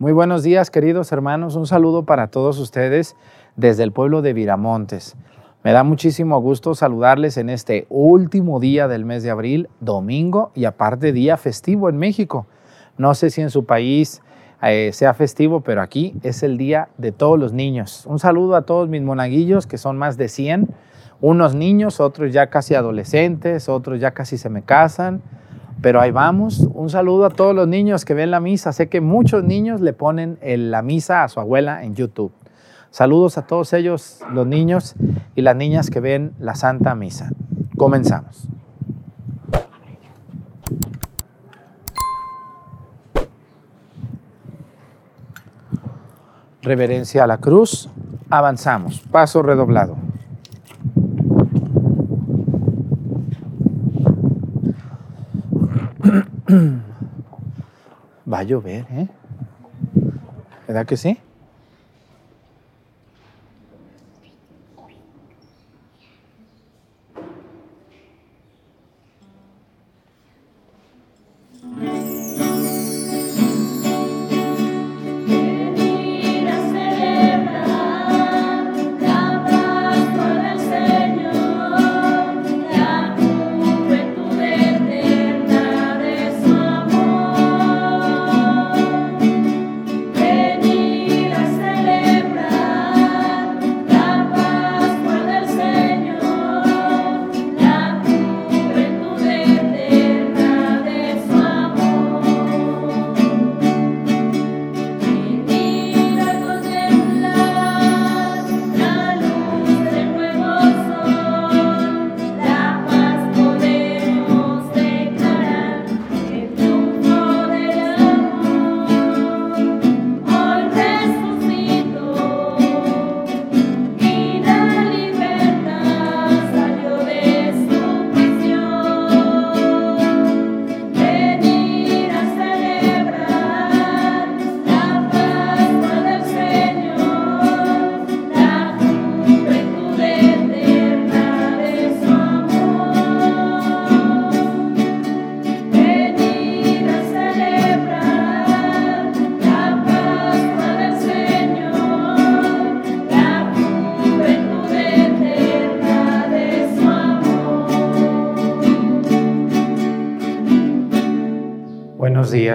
Muy buenos días, queridos hermanos. Un saludo para todos ustedes desde el pueblo de Viramontes. Me da muchísimo gusto saludarles en este último día del mes de abril, domingo y aparte día festivo en México. No sé si en su país eh, sea festivo, pero aquí es el día de todos los niños. Un saludo a todos mis monaguillos, que son más de 100, unos niños, otros ya casi adolescentes, otros ya casi se me casan, pero ahí vamos. Un saludo a todos los niños que ven la misa. Sé que muchos niños le ponen la misa a su abuela en YouTube. Saludos a todos ellos, los niños y las niñas que ven la Santa Misa. Comenzamos. Reverencia a la cruz. Avanzamos. Paso redoblado. Va a llover, ¿eh? ¿Verdad que sí?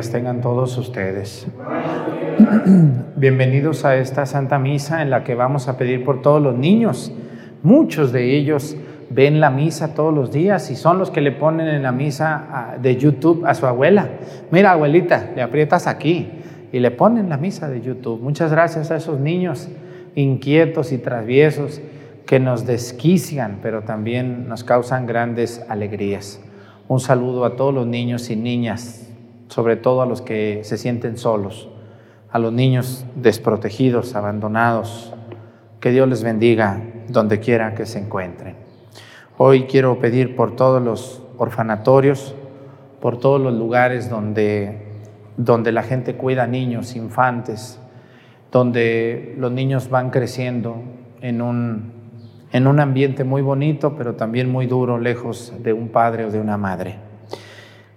Tengan todos ustedes. Bienvenidos a esta Santa Misa en la que vamos a pedir por todos los niños. Muchos de ellos ven la misa todos los días y son los que le ponen en la misa ah, de YouTube a su abuela. Mira, abuelita, le aprietas aquí y le ponen la misa de YouTube. Muchas gracias a esos niños inquietos y traviesos que nos desquician, pero también nos causan grandes alegrías. Un saludo a todos los niños y niñas sobre todo a los que se sienten solos, a los niños desprotegidos, abandonados. Que Dios les bendiga donde quiera que se encuentren. Hoy quiero pedir por todos los orfanatorios, por todos los lugares donde, donde la gente cuida niños, infantes, donde los niños van creciendo en un, en un ambiente muy bonito, pero también muy duro, lejos de un padre o de una madre.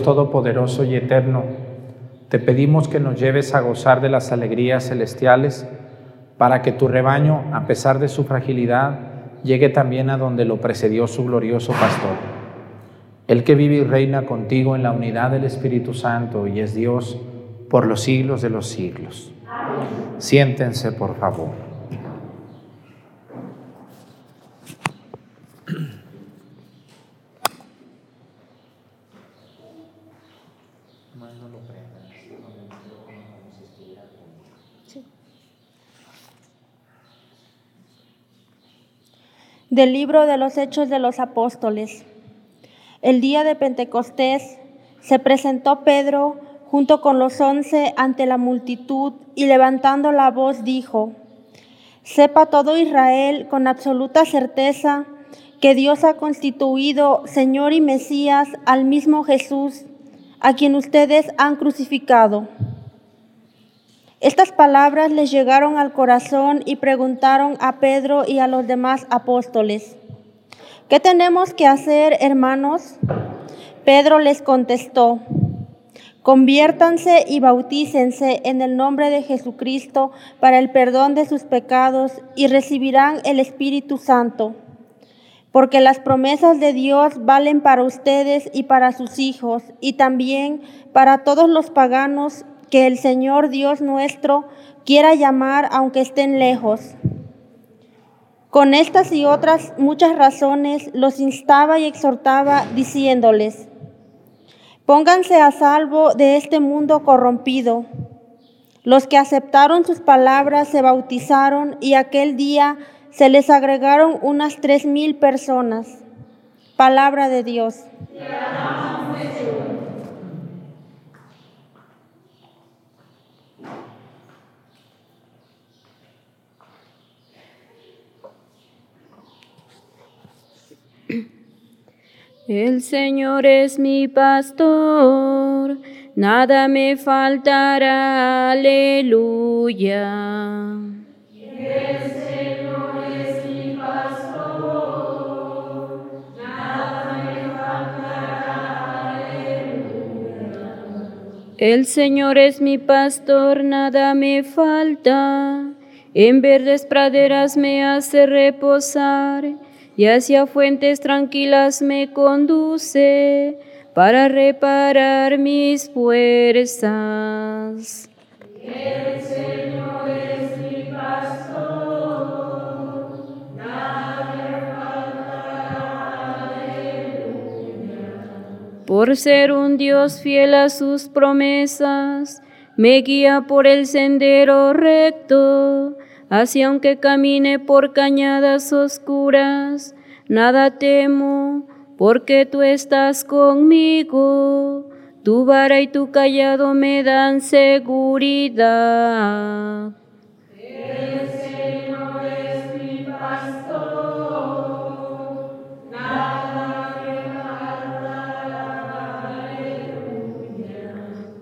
Dios Todopoderoso y Eterno, te pedimos que nos lleves a gozar de las alegrías celestiales para que tu rebaño, a pesar de su fragilidad, llegue también a donde lo precedió su glorioso pastor. El que vive y reina contigo en la unidad del Espíritu Santo y es Dios por los siglos de los siglos. Siéntense, por favor. Del libro de los Hechos de los Apóstoles. El día de Pentecostés se presentó Pedro junto con los once ante la multitud y levantando la voz dijo, Sepa todo Israel con absoluta certeza que Dios ha constituido Señor y Mesías al mismo Jesús, a quien ustedes han crucificado. Estas palabras les llegaron al corazón y preguntaron a Pedro y a los demás apóstoles, ¿qué tenemos que hacer, hermanos? Pedro les contestó, conviértanse y bautícense en el nombre de Jesucristo para el perdón de sus pecados y recibirán el Espíritu Santo, porque las promesas de Dios valen para ustedes y para sus hijos y también para todos los paganos que el Señor Dios nuestro quiera llamar aunque estén lejos. Con estas y otras muchas razones los instaba y exhortaba diciéndoles, pónganse a salvo de este mundo corrompido. Los que aceptaron sus palabras se bautizaron y aquel día se les agregaron unas tres mil personas. Palabra de Dios. El Señor es mi pastor, nada me faltará, aleluya. El Señor es mi pastor, nada me faltará, aleluya. El Señor es mi pastor, nada me falta, en verdes praderas me hace reposar y hacia fuentes tranquilas me conduce para reparar mis fuerzas. El Señor es mi pastor, Por ser un Dios fiel a sus promesas, me guía por el sendero recto Así aunque camine por cañadas oscuras, nada temo, porque tú estás conmigo. Tu vara y tu callado me dan seguridad. El es mi pastor, nada.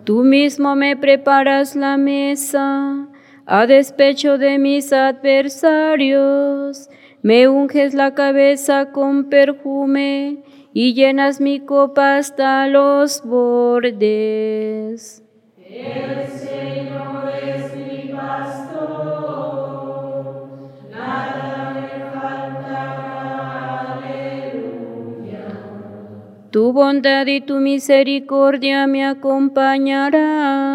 Tú mismo me preparas la mesa a despecho de mis adversarios. Me unges la cabeza con perfume y llenas mi copa hasta los bordes. El Señor es mi pastor, nada me faltará, aleluya. Tu bondad y tu misericordia me acompañarán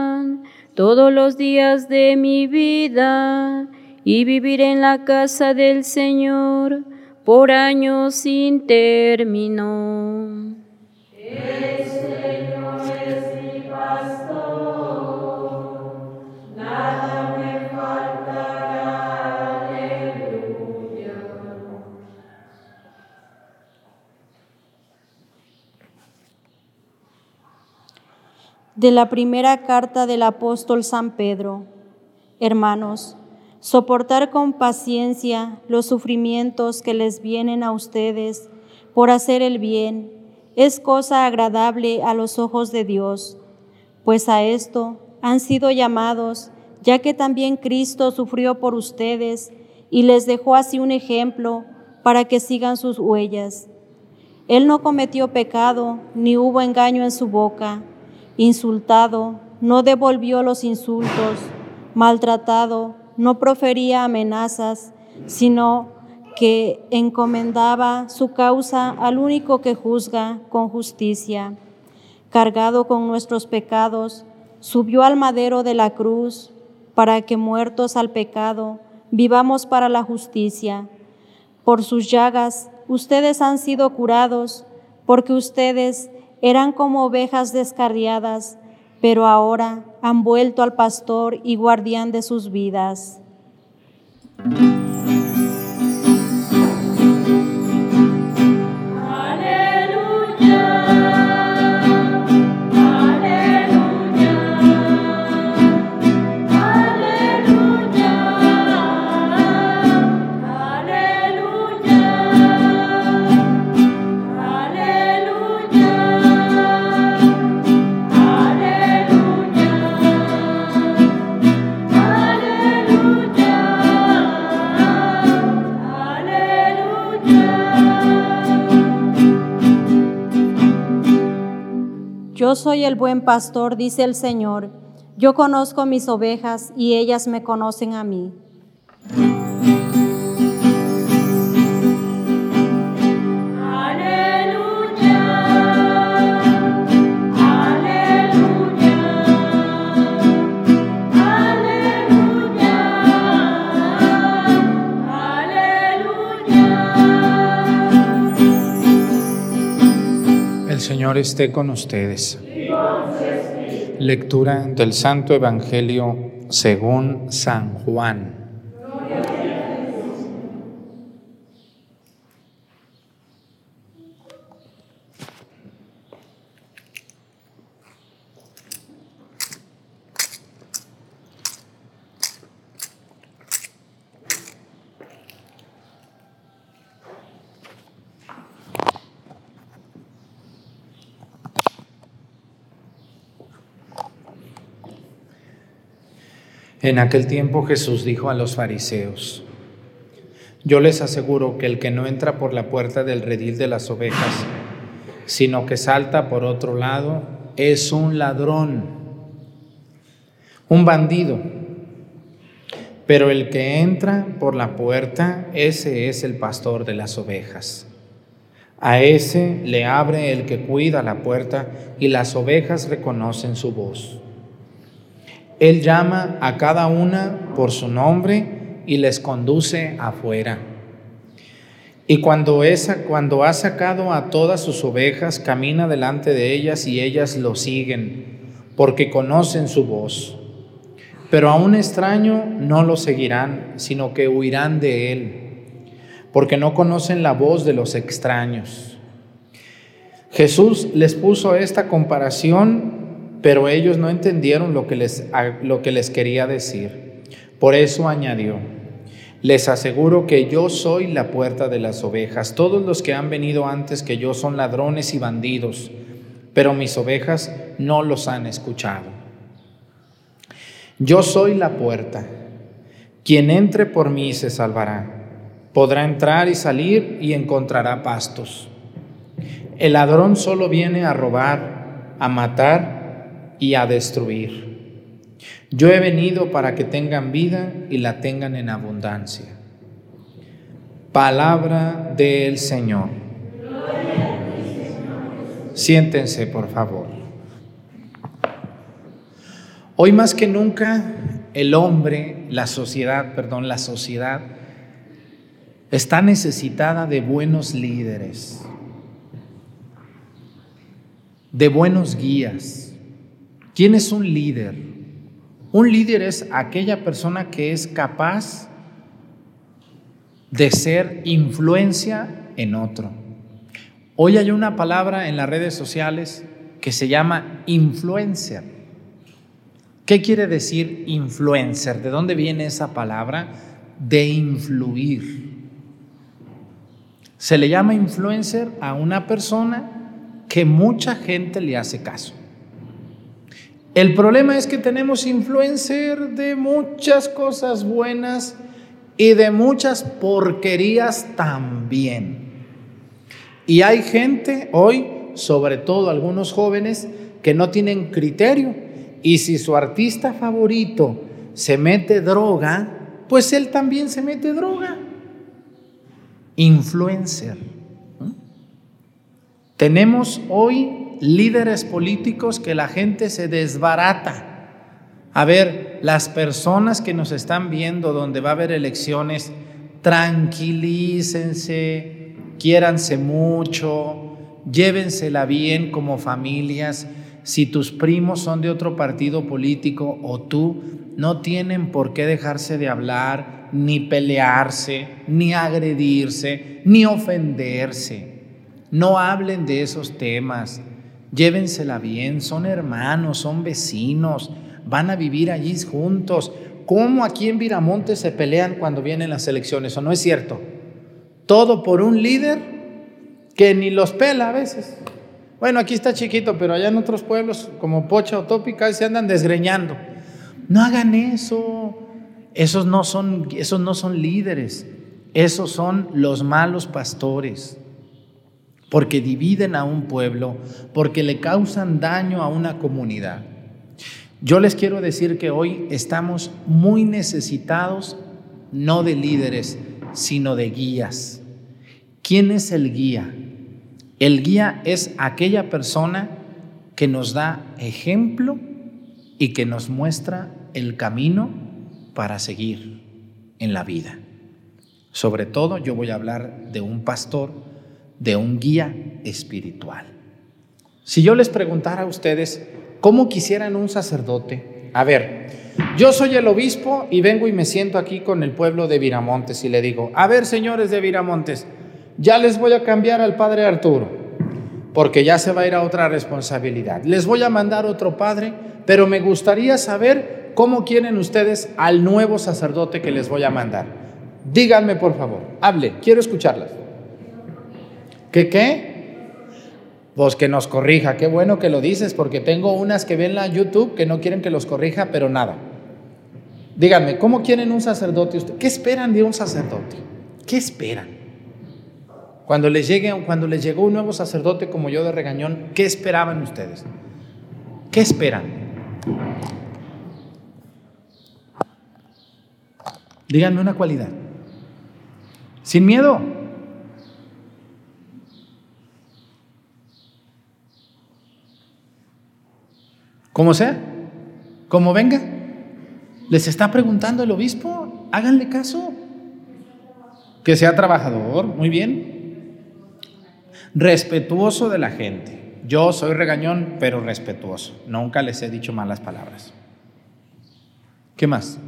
todos los días de mi vida y vivir en la casa del Señor por años sin término. De la primera carta del apóstol San Pedro. Hermanos, soportar con paciencia los sufrimientos que les vienen a ustedes por hacer el bien es cosa agradable a los ojos de Dios, pues a esto han sido llamados, ya que también Cristo sufrió por ustedes y les dejó así un ejemplo para que sigan sus huellas. Él no cometió pecado, ni hubo engaño en su boca. Insultado, no devolvió los insultos. Maltratado, no profería amenazas, sino que encomendaba su causa al único que juzga con justicia. Cargado con nuestros pecados, subió al madero de la cruz para que muertos al pecado, vivamos para la justicia. Por sus llagas ustedes han sido curados, porque ustedes eran como ovejas descarriadas, pero ahora han vuelto al pastor y guardián de sus vidas. Soy el buen pastor, dice el Señor. Yo conozco mis ovejas y ellas me conocen a mí. Señor esté con ustedes. Lectura del Santo Evangelio según San Juan. En aquel tiempo Jesús dijo a los fariseos, yo les aseguro que el que no entra por la puerta del redil de las ovejas, sino que salta por otro lado, es un ladrón, un bandido. Pero el que entra por la puerta, ese es el pastor de las ovejas. A ese le abre el que cuida la puerta y las ovejas reconocen su voz. Él llama a cada una por su nombre y les conduce afuera. Y cuando, esa, cuando ha sacado a todas sus ovejas, camina delante de ellas y ellas lo siguen, porque conocen su voz. Pero a un extraño no lo seguirán, sino que huirán de él, porque no conocen la voz de los extraños. Jesús les puso esta comparación pero ellos no entendieron lo que les, lo que les quería decir. Por eso añadió, les aseguro que yo soy la puerta de las ovejas. Todos los que han venido antes que yo son ladrones y bandidos, pero mis ovejas no los han escuchado. Yo soy la puerta. Quien entre por mí se salvará. Podrá entrar y salir y encontrará pastos. El ladrón solo viene a robar, a matar y a destruir. Yo he venido para que tengan vida y la tengan en abundancia. Palabra del Señor. Siéntense, por favor. Hoy más que nunca el hombre, la sociedad, perdón, la sociedad está necesitada de buenos líderes, de buenos guías ¿Quién es un líder? Un líder es aquella persona que es capaz de ser influencia en otro. Hoy hay una palabra en las redes sociales que se llama influencer. ¿Qué quiere decir influencer? ¿De dónde viene esa palabra? De influir. Se le llama influencer a una persona que mucha gente le hace caso. El problema es que tenemos influencer de muchas cosas buenas y de muchas porquerías también. Y hay gente hoy, sobre todo algunos jóvenes, que no tienen criterio. Y si su artista favorito se mete droga, pues él también se mete droga. Influencer. Tenemos hoy líderes políticos que la gente se desbarata. A ver, las personas que nos están viendo donde va a haber elecciones, tranquilícense, quiéranse mucho, llévensela bien como familias. Si tus primos son de otro partido político o tú, no tienen por qué dejarse de hablar, ni pelearse, ni agredirse, ni ofenderse. No hablen de esos temas. Llévensela bien, son hermanos, son vecinos, van a vivir allí juntos. ¿Cómo aquí en Viramonte se pelean cuando vienen las elecciones? ¿O no es cierto? Todo por un líder que ni los pela a veces. Bueno, aquí está chiquito, pero allá en otros pueblos como Pocha o Tópica se andan desgreñando. No hagan eso. Esos no son, esos no son líderes. Esos son los malos pastores. Porque dividen a un pueblo, porque le causan daño a una comunidad. Yo les quiero decir que hoy estamos muy necesitados no de líderes, sino de guías. ¿Quién es el guía? El guía es aquella persona que nos da ejemplo y que nos muestra el camino para seguir en la vida. Sobre todo yo voy a hablar de un pastor, de un guía espiritual. Si yo les preguntara a ustedes, ¿Cómo quisieran un sacerdote? A ver, yo soy el obispo y vengo y me siento aquí con el pueblo de Viramontes y le digo, a ver señores de Viramontes, ya les voy a cambiar al padre Arturo, porque ya se va a ir a otra responsabilidad. Les voy a mandar otro padre, pero me gustaría saber cómo quieren ustedes al nuevo sacerdote que les voy a mandar. Díganme por favor, hable, quiero escucharlas. ¿Qué qué? Pues que nos corrija, qué bueno que lo dices, porque tengo unas que ven la YouTube que no quieren que los corrija, pero nada. Díganme, ¿cómo quieren un sacerdote usted? ¿Qué esperan de un sacerdote? ¿Qué esperan? Cuando les, llegue, cuando les llegó un nuevo sacerdote como yo de regañón, ¿qué esperaban ustedes? ¿Qué esperan? Díganme una cualidad. Sin miedo. Como sea, como venga. Les está preguntando el obispo, háganle caso. Que sea trabajador, muy bien. Respetuoso de la gente. Yo soy regañón, pero respetuoso. Nunca les he dicho malas palabras. ¿Qué más?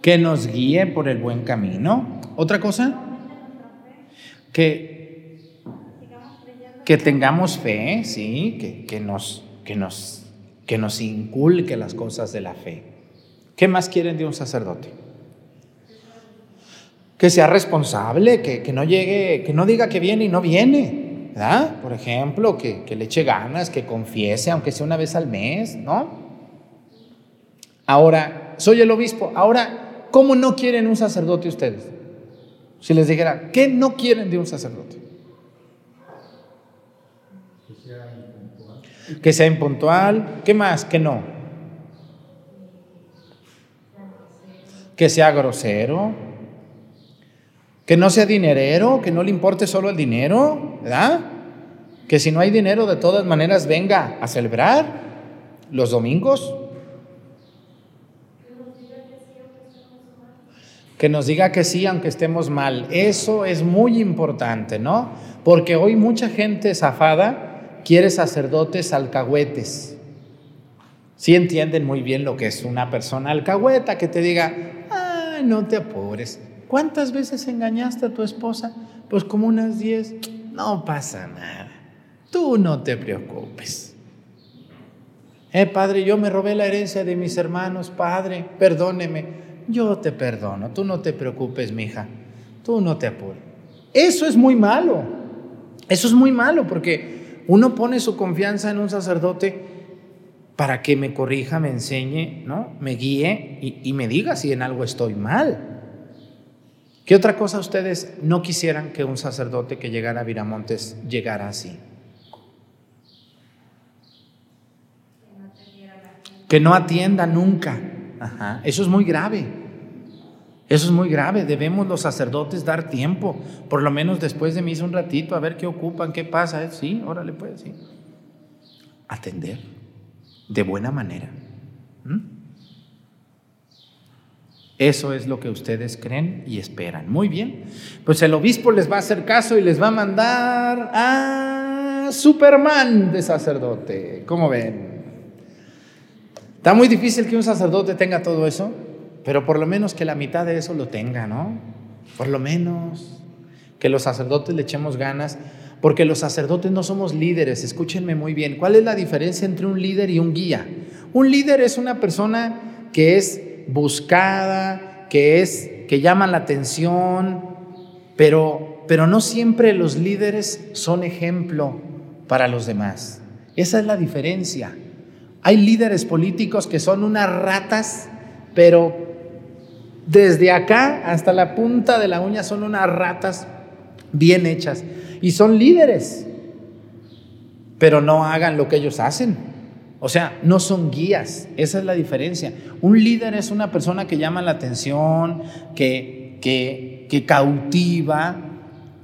Que nos guíe por el buen camino. ¿Otra cosa? Que que tengamos fe, sí, que, que, nos, que, nos, que nos inculque las cosas de la fe. ¿Qué más quieren de un sacerdote? Que sea responsable, que, que no llegue, que no diga que viene y no viene, ¿verdad? Por ejemplo, que, que le eche ganas, que confiese, aunque sea una vez al mes, ¿no? Ahora, soy el obispo. Ahora, ¿cómo no quieren un sacerdote ustedes? Si les dijera, ¿qué no quieren de un sacerdote? Que sea impuntual, ¿qué más? Que no. Que sea grosero, que no sea dinerero, que no le importe solo el dinero, ¿verdad? Que si no hay dinero, de todas maneras venga a celebrar los domingos. Que nos diga que sí, aunque estemos mal. Eso es muy importante, ¿no? Porque hoy mucha gente zafada quiere sacerdotes alcahuetes. Si entienden muy bien lo que es una persona alcahueta que te diga, ah, no te apures. ¿Cuántas veces engañaste a tu esposa? Pues como unas diez. No pasa nada. Tú no te preocupes. Eh, padre, yo me robé la herencia de mis hermanos, padre, perdóneme. Yo te perdono, tú no te preocupes, mija. Tú no te apures. Eso es muy malo. Eso es muy malo porque uno pone su confianza en un sacerdote para que me corrija, me enseñe, ¿no? me guíe y, me diga si en algo estoy mal. ¿Qué otra cosa ustedes no quisieran que un sacerdote que llegara a Viramontes llegara así? Que no atienda nunca. Eso es muy grave. Eso es muy grave. Debemos los sacerdotes dar tiempo, por lo menos después de misa un ratito, a ver qué ocupan, qué pasa. Sí, órale pues, sí. Atender de buena manera. ¿Mm? Eso es lo que ustedes creen y esperan. Muy bien. Pues el obispo les va a hacer caso y les va a mandar a Superman de sacerdote. ¿Cómo ven? Está muy difícil que un sacerdote tenga todo eso, pero por lo menos que la mitad de eso lo tenga, ¿no? Por lo menos que los sacerdotes le echemos ganas, porque los sacerdotes no somos líderes, escúchenme muy bien. ¿Cuál es la diferencia entre un líder y un guía? Un líder es una persona que es buscada, que es que llama la atención, pero pero no siempre los líderes son ejemplo para los demás. Esa es la diferencia. Hay líderes políticos que son unas ratas, pero desde acá hasta la punta de la uña son unas ratas bien hechas y son líderes, pero no hagan lo que ellos hacen. O sea, no son guías, esa es la diferencia. Un líder es una persona que llama la atención, que, que, que cautiva,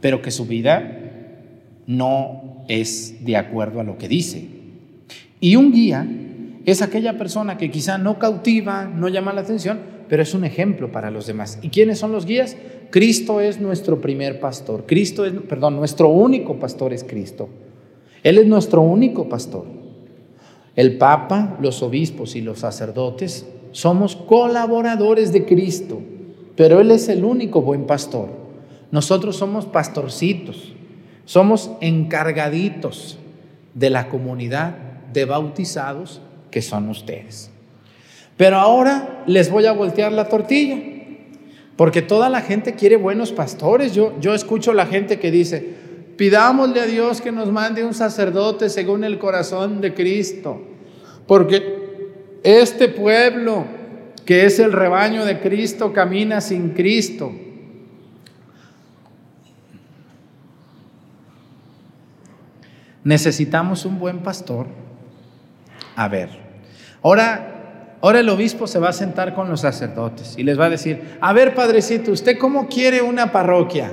pero que su vida no es de acuerdo a lo que dice. Y un guía es aquella persona que quizá no cautiva, no llama la atención, pero es un ejemplo para los demás. ¿Y quiénes son los guías? Cristo es nuestro primer pastor. Cristo es, perdón, nuestro único pastor es Cristo. Él es nuestro único pastor. El Papa, los obispos y los sacerdotes somos colaboradores de Cristo, pero Él es el único buen pastor. Nosotros somos pastorcitos, somos encargaditos de la comunidad de bautizados que son ustedes. Pero ahora les voy a voltear la tortilla, porque toda la gente quiere buenos pastores. Yo, yo escucho la gente que dice, Pidámosle a Dios que nos mande un sacerdote según el corazón de Cristo, porque este pueblo que es el rebaño de Cristo camina sin Cristo. Necesitamos un buen pastor. A ver, ahora, ahora el obispo se va a sentar con los sacerdotes y les va a decir, a ver, padrecito, ¿usted cómo quiere una parroquia?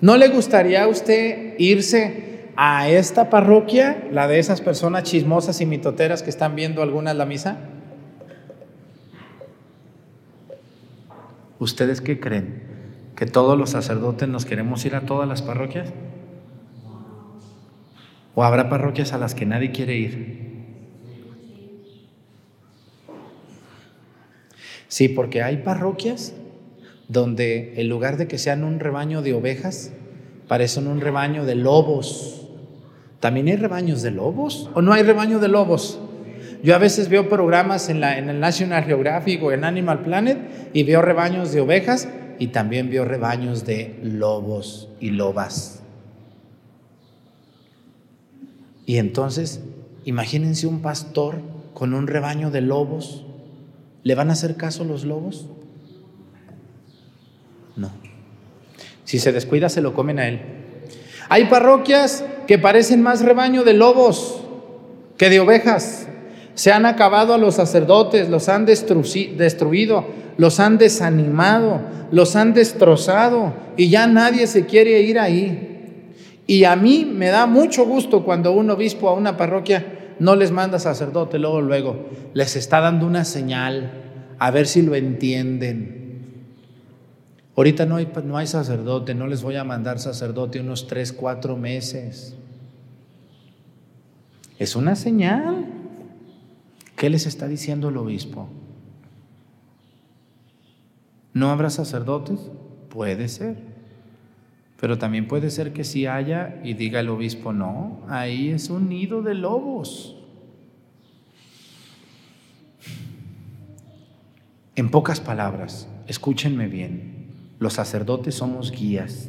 ¿No le gustaría a usted irse a esta parroquia, la de esas personas chismosas y mitoteras que están viendo algunas la misa? ¿Ustedes qué creen? ¿Que todos los sacerdotes nos queremos ir a todas las parroquias? ¿O habrá parroquias a las que nadie quiere ir? Sí, porque hay parroquias donde en lugar de que sean un rebaño de ovejas, parecen un rebaño de lobos. ¿También hay rebaños de lobos o no hay rebaño de lobos? Yo a veces veo programas en, la, en el National Geographic o en Animal Planet y veo rebaños de ovejas y también veo rebaños de lobos y lobas. Y entonces, imagínense un pastor con un rebaño de lobos. ¿Le van a hacer caso los lobos? No. Si se descuida, se lo comen a él. Hay parroquias que parecen más rebaño de lobos que de ovejas. Se han acabado a los sacerdotes, los han destruido, los han desanimado, los han destrozado y ya nadie se quiere ir ahí. Y a mí me da mucho gusto cuando un obispo a una parroquia no les manda sacerdote, luego, luego, les está dando una señal, a ver si lo entienden. Ahorita no hay, no hay sacerdote, no les voy a mandar sacerdote unos tres, cuatro meses. Es una señal. ¿Qué les está diciendo el obispo? ¿No habrá sacerdotes? Puede ser. Pero también puede ser que si haya y diga el obispo, no, ahí es un nido de lobos. En pocas palabras, escúchenme bien. Los sacerdotes somos guías.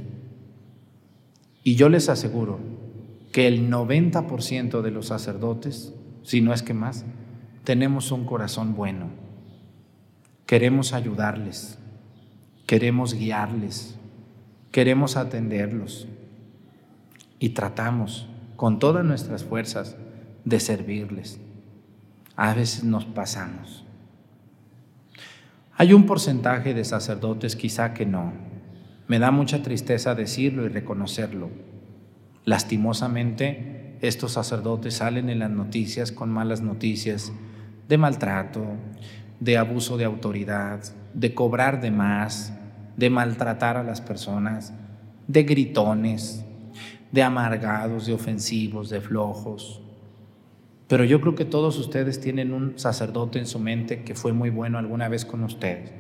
Y yo les aseguro que el 90% de los sacerdotes, si no es que más, tenemos un corazón bueno. Queremos ayudarles. queremos guiarles, queremos atenderlos y tratamos con todas nuestras fuerzas de servirles. A veces nos pasamos. Hay un porcentaje de sacerdotes quizá que no. Me da mucha tristeza decirlo y reconocerlo. Lastimosamente, estos sacerdotes salen en las noticias con malas noticias de maltrato, de abuso de autoridad, de cobrar de más, de maltratar a las personas, de gritones, de amargados, de ofensivos, de flojos. Pero yo creo que todos ustedes tienen un sacerdote en su mente que fue muy bueno alguna vez con ustedes,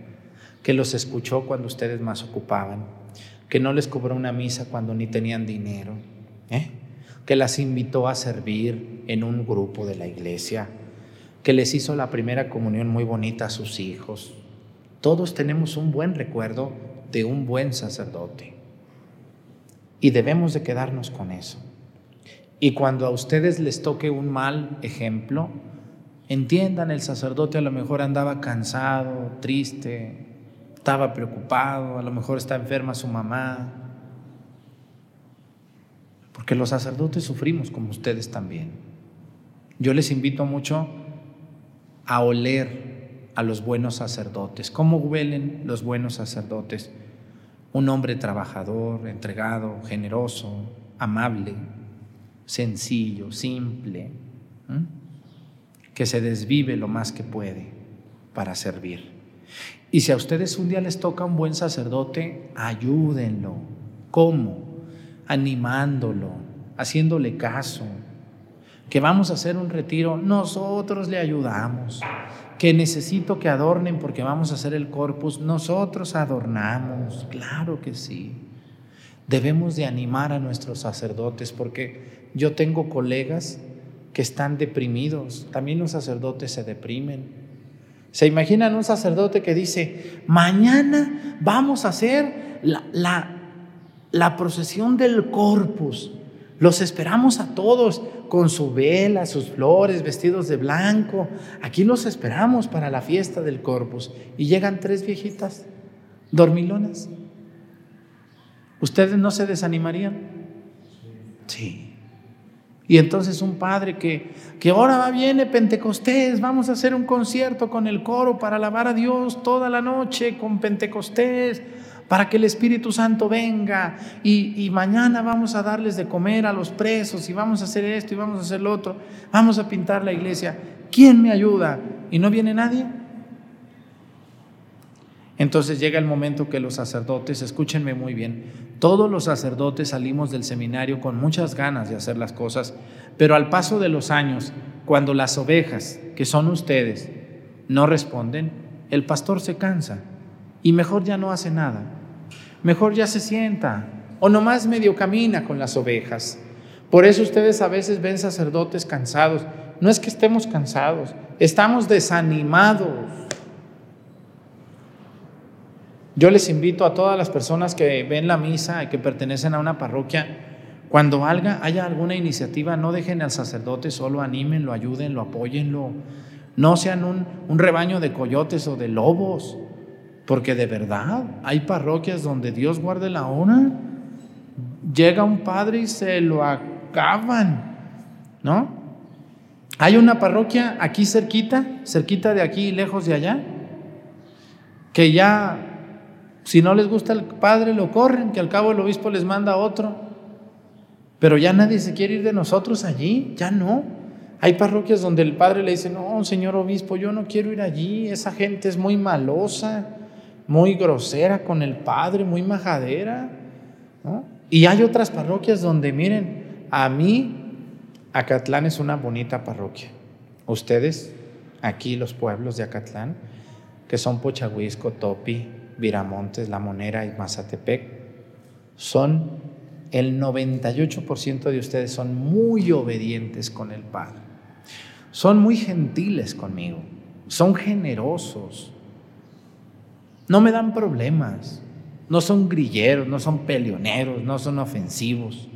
que los escuchó cuando ustedes más ocupaban, que no les cobró una misa cuando ni tenían dinero, ¿eh? que las invitó a servir en un grupo de la iglesia, que les hizo la primera comunión muy bonita a sus hijos. Todos tenemos un buen recuerdo de un buen sacerdote y debemos de quedarnos con eso. Y cuando a ustedes les toque un mal ejemplo, entiendan, el sacerdote a lo mejor andaba cansado, triste, estaba preocupado, a lo mejor está enferma su mamá, porque los sacerdotes sufrimos como ustedes también. Yo les invito mucho a oler a los buenos sacerdotes. ¿Cómo huelen los buenos sacerdotes? Un hombre trabajador, entregado, generoso, amable, sencillo, simple, que se desvive lo más que puede para servir. Y si a ustedes un día les toca un buen sacerdote, ayúdenlo. ¿Cómo? Animándolo, haciéndole caso. Que vamos a hacer un retiro, nosotros le ayudamos. Que necesito que adornen porque vamos a hacer el corpus, nosotros adornamos. Claro que sí. Debemos de animar a nuestros sacerdotes porque yo tengo colegas que están deprimidos, también los sacerdotes se deprimen. ¿Se imaginan un sacerdote que dice, mañana vamos a hacer la, la, procesión del corpus? Los esperamos a todos con su vela, sus flores, vestidos de blanco. Aquí los esperamos para la fiesta del corpus. Y llegan tres viejitas, dormilonas. ¿Ustedes no se desanimarían? Sí. Y entonces un padre que, que ahora va, viene Pentecostés, vamos a hacer un concierto con el coro para alabar a Dios toda la noche con Pentecostés, para que el Espíritu Santo venga y, mañana vamos a darles de comer a los presos y vamos a hacer esto y vamos a hacer lo otro, vamos a pintar la iglesia. ¿Quién me ayuda? ¿Y no viene nadie? Entonces llega el momento que los sacerdotes, escúchenme muy bien, todos los sacerdotes salimos del seminario con muchas ganas de hacer las cosas, pero al paso de los años, cuando las ovejas, que son ustedes, no responden, el pastor se cansa y mejor ya no hace nada, mejor ya se sienta o nomás medio camina con las ovejas. Por eso ustedes a veces ven sacerdotes cansados. No es que estemos cansados, estamos desanimados. Yo les invito a todas las personas que ven la misa y que pertenecen a una parroquia, cuando haya alguna iniciativa, no dejen al sacerdote solo, anímenlo, ayúdenlo, apóyenlo. No sean un, un rebaño de coyotes o de lobos, porque de verdad hay parroquias donde Dios guarde la hora. Llega un padre y se lo acaban, ¿no? Hay una parroquia aquí cerquita, cerquita de aquí y lejos de allá, que ya si no les gusta el padre, lo corren, que al cabo el obispo les manda otro. Pero ya nadie se quiere ir de nosotros allí, ya no. Hay parroquias donde el padre le dice, no, señor obispo, yo no quiero ir allí, esa gente es muy malosa, muy grosera con el padre, muy majadera. Y hay otras parroquias donde, miren, a mí, Acatlán es una bonita parroquia. Ustedes, aquí los pueblos de Acatlán, que son Pochahuisco, Topi, Viramontes, La Monera y Mazatepec, son el 98% de ustedes son muy obedientes con el Padre. Son muy gentiles conmigo, son generosos, no me dan problemas, no son grilleros, no son peleoneros, no son ofensivos.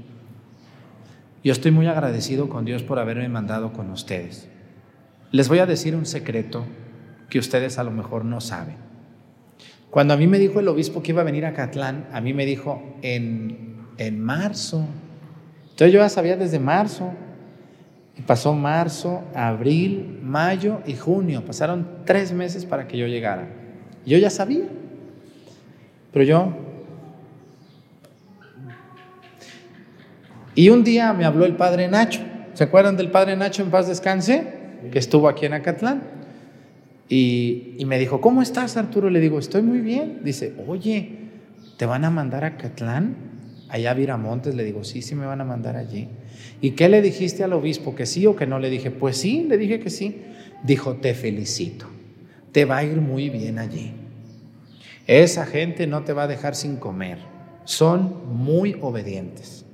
Yo estoy muy agradecido con Dios por haberme mandado con ustedes. Les voy a decir un secreto que ustedes a lo mejor no saben. Cuando a mí me dijo el obispo que iba a venir a Catlán, a mí me dijo en, en marzo. Entonces yo ya sabía desde marzo. Y pasó marzo, abril, mayo y junio. Pasaron tres meses para que yo llegara. Yo ya sabía. Pero yo... Y un día me habló el padre Nacho. ¿Se acuerdan del padre Nacho en paz descanse? Que estuvo aquí en Acatlán. Y, y me dijo, ¿cómo estás Arturo? Le digo, estoy muy bien. Dice, oye, ¿te van a mandar a Acatlán? Allá a Viramontes. Le digo, sí, sí me van a mandar allí. ¿Y qué le dijiste al obispo? ¿Que sí o que no? Le dije, pues sí, le dije que sí. Dijo, te felicito. Te va a ir muy bien allí. Esa gente no te va a dejar sin comer. Son muy obedientes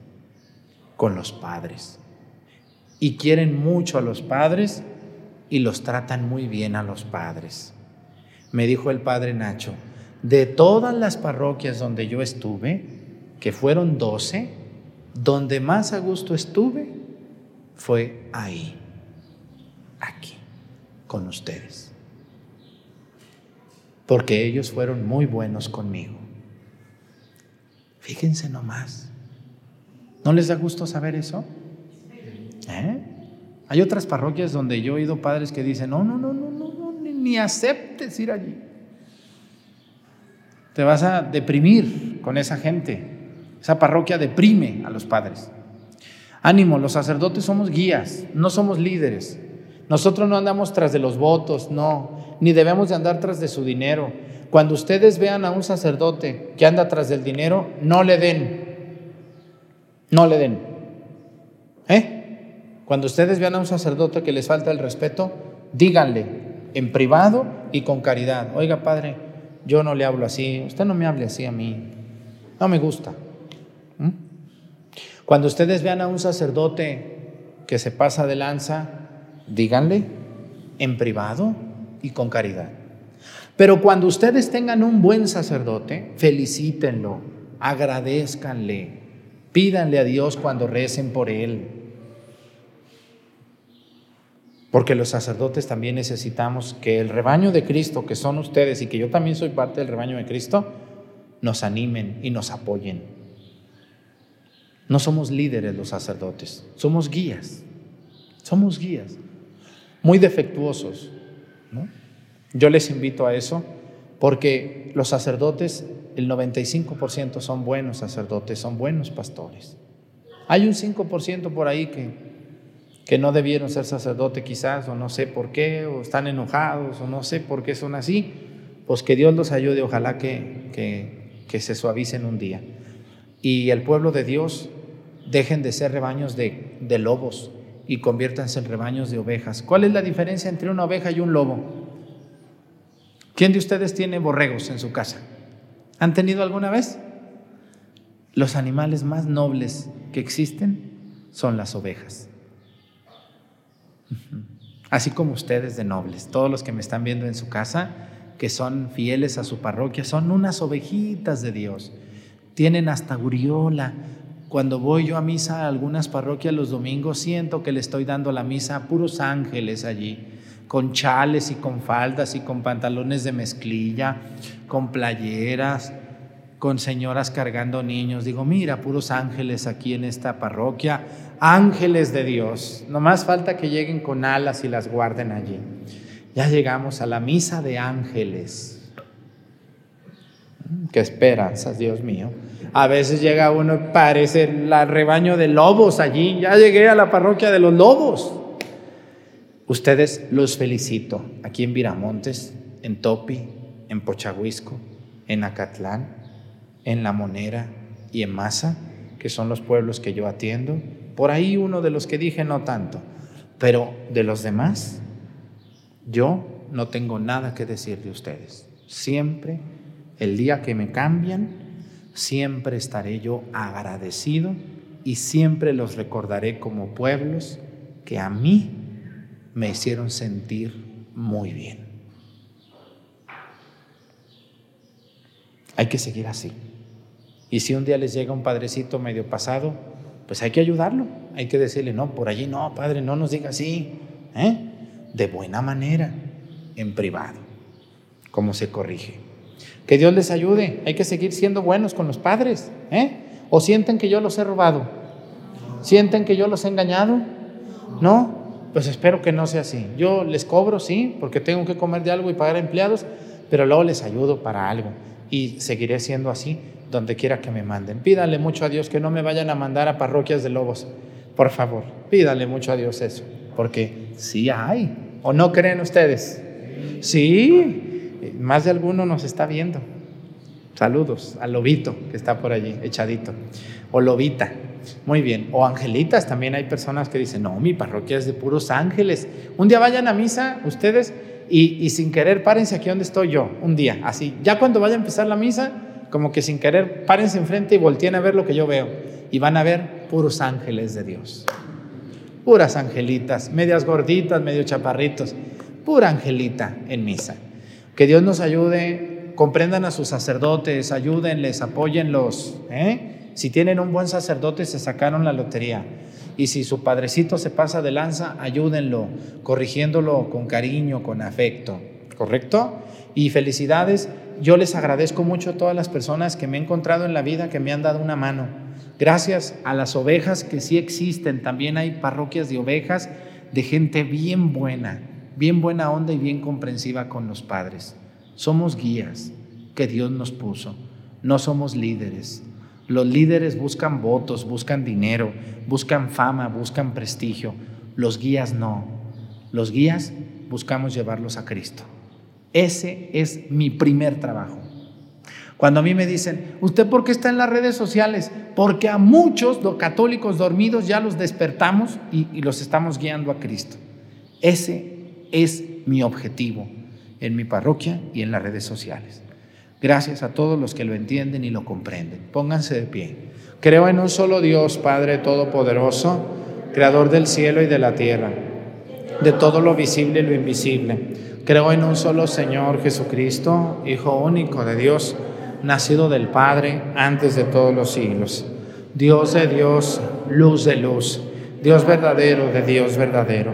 con los padres. Y quieren mucho a los padres y los tratan muy bien a los padres. Me dijo el padre Nacho, de todas las parroquias donde yo estuve, que fueron 12, donde más a gusto estuve fue ahí, aquí, con ustedes. Porque ellos fueron muy buenos conmigo. Fíjense nomás. ¿No les da gusto saber eso? ¿Eh? Hay otras parroquias donde yo he oído padres que dicen, no, no, no, no, no, no ni, ni aceptes ir allí. Te vas a deprimir con esa gente. Esa parroquia deprime a los padres. Ánimo, los sacerdotes somos guías, no somos líderes. Nosotros no andamos tras de los votos, no, ni debemos de andar tras de su dinero. Cuando ustedes vean a un sacerdote que anda tras del dinero, no le den. No le den. ¿Eh? Cuando ustedes vean a un sacerdote que les falta el respeto, díganle en privado y con caridad. Oiga, padre, yo no le hablo así, usted no me hable así a mí. No me gusta. ¿Mm? Cuando ustedes vean a un sacerdote que se pasa de lanza, díganle en privado y con caridad. Pero cuando ustedes tengan un buen sacerdote, felicítenlo, agradezcanle, pídanle a Dios cuando recen por él. Porque los sacerdotes también necesitamos que el rebaño de Cristo, que son ustedes y que yo también soy parte del rebaño de Cristo, nos animen y nos apoyen. No somos líderes los sacerdotes, somos guías. Somos guías. Muy defectuosos. Yo les invito a eso porque los sacerdotes, el 95% son buenos sacerdotes, son buenos pastores. Hay un 5% por ahí que, que no debieron ser sacerdote quizás, o no sé por qué, o están enojados, o no sé por qué son así. Pues que Dios los ayude, ojalá que, que, que se suavicen un día. Y el pueblo de Dios dejen de ser rebaños de, de lobos y conviértanse en rebaños de ovejas. ¿Cuál es la diferencia entre una oveja y un lobo? ¿Quién de ustedes tiene borregos en su casa? ¿Han tenido alguna vez? Los animales más nobles que existen son las ovejas. Así como ustedes de nobles, todos los que me están viendo en su casa, que son fieles a su parroquia, son unas ovejitas de Dios. Tienen hasta uriola. Cuando voy yo a misa a algunas parroquias los domingos, siento que le estoy dando la misa a puros ángeles allí con chales y con faldas y con pantalones de mezclilla, con playeras, con señoras cargando niños. Digo, mira, puros ángeles aquí en esta parroquia, ángeles de Dios. No más falta que lleguen con alas y las guarden allí. Ya llegamos a la misa de ángeles. Qué esperanzas, Dios mío. A veces llega uno, parece el rebaño de lobos allí. Ya llegué a la parroquia de los lobos. Ustedes los felicito aquí en Viramontes, en Topi, en Pochahuisco, en Acatlán, en La Monera y en Masa, que son los pueblos que yo atiendo. Por ahí uno de los que dije no tanto, pero de los demás, yo no tengo nada que decir de ustedes. Siempre, el día que me cambian, siempre estaré yo agradecido y siempre los recordaré como pueblos que a mí me hicieron sentir muy bien. Hay que seguir así. Y si un día les llega un padrecito medio pasado, pues hay que ayudarlo. Hay que decirle, no, por allí no, padre, no nos diga así. ¿eh? De buena manera, en privado, como se corrige. Que Dios les ayude. Hay que seguir siendo buenos con los padres. ¿eh? ¿O sienten que yo los he robado? ¿Sienten que yo los he engañado? ¿No? Pues espero que no sea así. Yo les cobro, sí, porque tengo que comer de algo y pagar empleados, pero luego les ayudo para algo. Y seguiré siendo así donde quiera que me manden. Pídale mucho a Dios que no me vayan a mandar a parroquias de lobos. Por favor, pídale mucho a Dios eso, porque sí hay. ¿O no creen ustedes? Sí, más de alguno nos está viendo. Saludos al lobito que está por allí, echadito. O lobita. Muy bien. O angelitas, también hay personas que dicen, no, mi parroquia es de puros ángeles. Un día vayan a misa ustedes y, sin querer párense aquí donde estoy yo, un día, así. Ya cuando vaya a empezar la misa, como que sin querer párense enfrente y volteen a ver lo que yo veo. Y van a ver puros ángeles de Dios. Puras angelitas, medias gorditas, medio chaparritos. Pura angelita en misa. Que Dios nos ayude, comprendan a sus sacerdotes, ayúdenles, apóyenlos. ¿eh? Si tienen un buen sacerdote, se sacaron la lotería. Y si su padrecito se pasa de lanza, ayúdenlo, corrigiéndolo con cariño, con afecto. ¿Correcto? Y felicidades. Yo les agradezco mucho a todas las personas que me he encontrado en la vida, que me han dado una mano. Gracias a las ovejas que sí existen. También hay parroquias de ovejas de gente bien buena, bien buena onda y bien comprensiva con los padres. Somos guías que Dios nos puso. No somos líderes. Los líderes buscan votos, buscan dinero, buscan fama, buscan prestigio. Los guías no. Los guías buscamos llevarlos a Cristo. Ese es mi primer trabajo. Cuando a mí me dicen, ¿usted por qué está en las redes sociales? Porque a muchos los católicos dormidos ya los despertamos y, y los estamos guiando a Cristo. Ese es mi objetivo en mi parroquia y en las redes sociales. Gracias a todos los que lo entienden y lo comprenden. Pónganse de pie. Creo en un solo Dios, Padre Todopoderoso, Creador del cielo y de la tierra, de todo lo visible y lo invisible. Creo en un solo Señor Jesucristo, Hijo único de Dios, nacido del Padre antes de todos los siglos. Dios de Dios, luz de luz, Dios verdadero de Dios verdadero,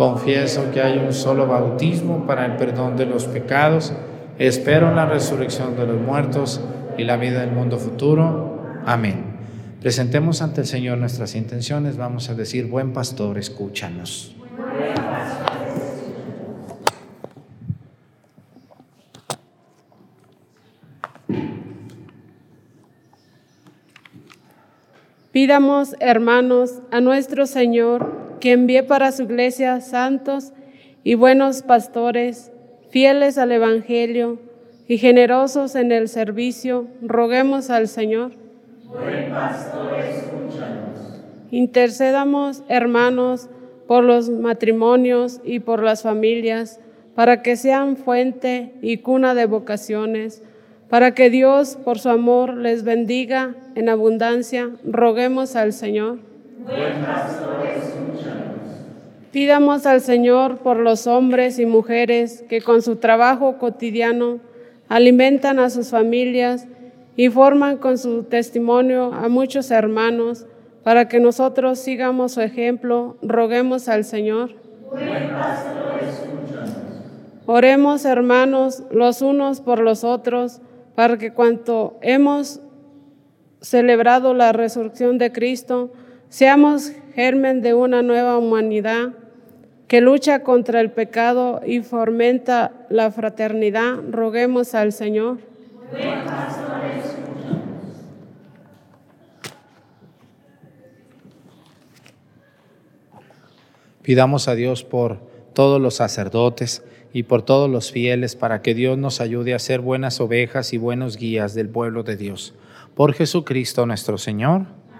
Confieso que hay un solo bautismo para el perdón de los pecados. Espero la resurrección de los muertos y la vida del mundo futuro. Amén. Presentemos ante el Señor nuestras intenciones. Vamos a decir, buen pastor, escúchanos. Pidamos, hermanos, a nuestro Señor que envíe para su iglesia santos y buenos pastores, fieles al Evangelio y generosos en el servicio, roguemos al Señor. Buen pastor, escúchanos. Intercedamos, hermanos, por los matrimonios y por las familias, para que sean fuente y cuna de vocaciones, para que Dios, por su amor, les bendiga en abundancia. Roguemos al Señor. Buen pastor, escúchanos. Pidamos al Señor por los hombres y mujeres que con su trabajo cotidiano alimentan a sus familias y forman con su testimonio a muchos hermanos, para que nosotros sigamos su ejemplo, roguemos al Señor. Buen pastor, escúchanos. Oremos, hermanos, los unos por los otros, para que cuanto hemos celebrado la resurrección de Cristo, Seamos germen de una nueva humanidad que lucha contra el pecado y fomenta la fraternidad. Roguemos al Señor. Pidamos a Dios por todos los sacerdotes y por todos los fieles para que Dios nos ayude a ser buenas ovejas y buenos guías del pueblo de Dios. Por Jesucristo nuestro Señor.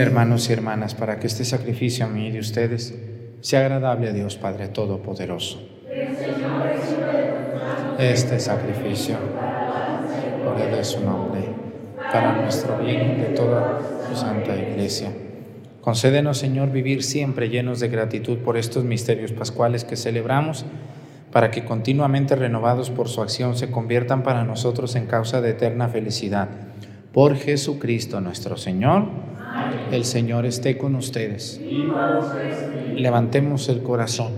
Hermanos y hermanas, para que este sacrificio a mí y de ustedes sea agradable a Dios Padre Todopoderoso. Este sacrificio, el de su nombre, para nuestro bien de toda su santa iglesia. Concédenos, Señor, vivir siempre llenos de gratitud por estos misterios pascuales que celebramos, para que continuamente renovados por su acción se conviertan para nosotros en causa de eterna felicidad. Por Jesucristo nuestro Señor. El Señor esté con ustedes. Levantemos el corazón.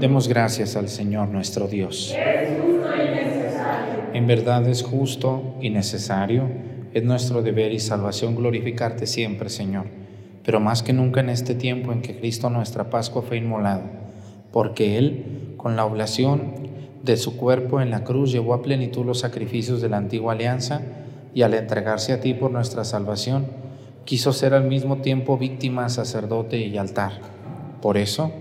Demos gracias al Señor nuestro Dios. En verdad es justo y necesario, es nuestro deber y salvación glorificarte siempre, Señor, pero más que nunca en este tiempo en que Cristo nuestra Pascua fue inmolado, porque Él, con la oblación de su cuerpo en la cruz, llevó a plenitud los sacrificios de la antigua alianza, y al entregarse a ti por nuestra salvación, quiso ser al mismo tiempo víctima, sacerdote y altar. Por eso,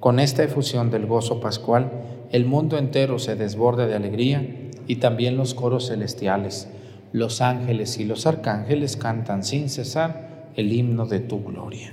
con esta efusión del gozo pascual, el mundo entero se desborda de alegría y también los coros celestiales. Los ángeles y los arcángeles cantan sin cesar el himno de tu gloria.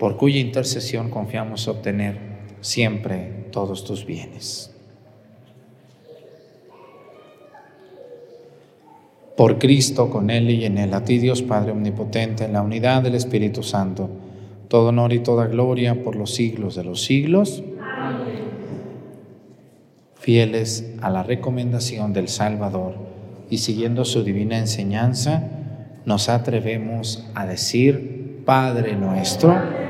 por cuya intercesión confiamos obtener siempre todos tus bienes. Por Cristo, con Él y en Él, a ti Dios Padre Omnipotente, en la unidad del Espíritu Santo, todo honor y toda gloria por los siglos de los siglos. Amén. Fieles a la recomendación del Salvador y siguiendo su divina enseñanza, nos atrevemos a decir, Padre nuestro,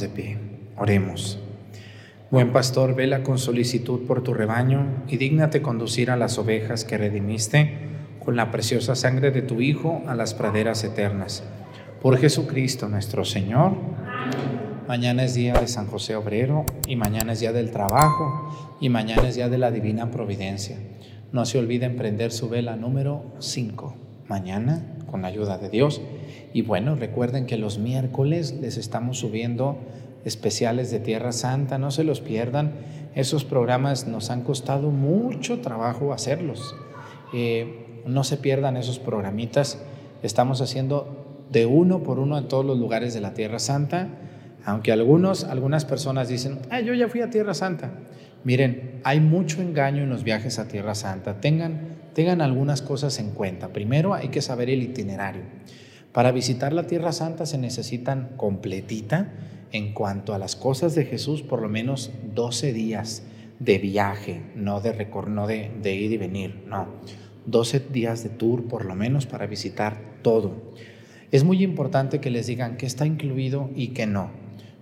De pie. Oremos. Buen pastor, vela con solicitud por tu rebaño y dígnate conducir a las ovejas que redimiste con la preciosa sangre de tu Hijo a las praderas eternas. Por Jesucristo nuestro Señor. Mañana es día de San José Obrero y mañana es día del trabajo y mañana es día de la divina providencia. No se olviden prender su vela número 5. Mañana, con la ayuda de Dios, y bueno, recuerden que los miércoles les estamos subiendo especiales de Tierra Santa, no se los pierdan. Esos programas nos han costado mucho trabajo hacerlos. Eh, no se pierdan esos programitas. Estamos haciendo de uno por uno en todos los lugares de la Tierra Santa, aunque algunos, algunas personas dicen, ah, yo ya fui a Tierra Santa. Miren, hay mucho engaño en los viajes a Tierra Santa. Tengan, tengan algunas cosas en cuenta. Primero hay que saber el itinerario. Para visitar la Tierra Santa se necesitan completita en cuanto a las cosas de Jesús, por lo menos 12 días de viaje, no de, no de, de ir y venir, no. 12 días de tour por lo menos para visitar todo. Es muy importante que les digan qué está incluido y qué no,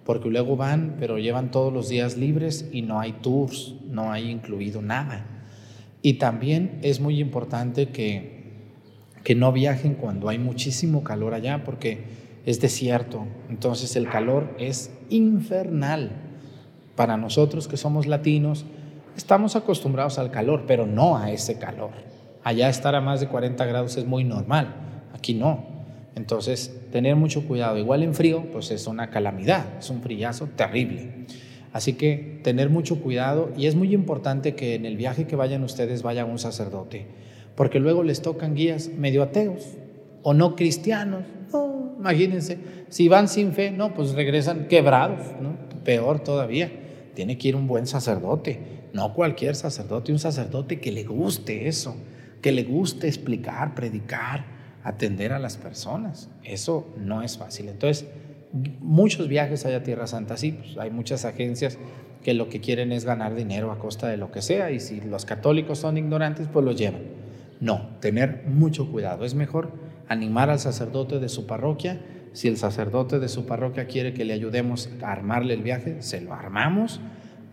porque luego van, pero llevan todos los días libres y no hay tours, no hay incluido nada. Y también es muy importante que que no viajen cuando hay muchísimo calor allá porque es desierto, entonces el calor es infernal. Para nosotros que somos latinos, estamos acostumbrados al calor, pero no a ese calor. Allá estar a más de 40 grados es muy normal, aquí no. Entonces, tener mucho cuidado. Igual en frío, pues es una calamidad, es un frillazo terrible. Así que tener mucho cuidado y es muy importante que en el viaje que vayan ustedes vaya un sacerdote, porque luego les tocan guías medio ateos o no cristianos. imagínense, si van sin fe, no, pues regresan quebrados, ¿no? peor todavía. Tiene que ir un buen sacerdote, no cualquier sacerdote, un sacerdote que le guste eso, que le guste explicar, predicar, atender a las personas. Eso no es fácil. Entonces, muchos viajes allá a Tierra Santa, sí, pues hay muchas agencias que lo que quieren es ganar dinero a costa de lo que sea y si los católicos son ignorantes, pues los llevan. No, tener mucho cuidado. Es mejor animar al sacerdote de su parroquia. Si el sacerdote de su parroquia quiere que le ayudemos a armarle el viaje, se lo armamos,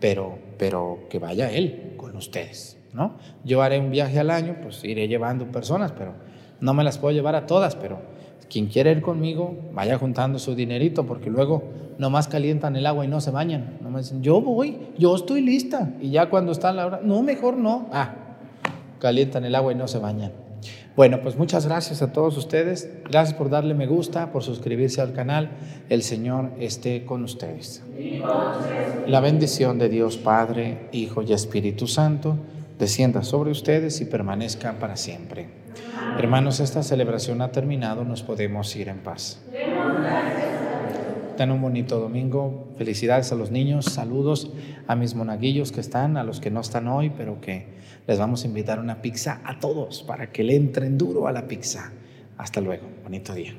pero, pero que vaya él con ustedes, ¿no? Yo haré un viaje al año, pues iré llevando personas, pero no me las puedo llevar a todas, pero quien quiere ir conmigo, vaya juntando su dinerito, porque luego nomás calientan el agua y no se bañan. me dicen, yo voy, yo estoy lista. Y ya cuando está la hora, no, mejor no. Ah, calientan el agua y no se bañan. Bueno, pues muchas gracias a todos ustedes. Gracias por darle me gusta, por suscribirse al canal. El Señor esté con ustedes. La bendición de Dios Padre, Hijo y Espíritu Santo descienda sobre ustedes y permanezca para siempre. Hermanos, esta celebración ha terminado, nos podemos ir en paz. Ten un bonito domingo. Felicidades a los niños. Saludos a mis monaguillos que están, a los que no están hoy, pero que les vamos a invitar una pizza a todos para que le entren duro a la pizza. Hasta luego. Bonito día.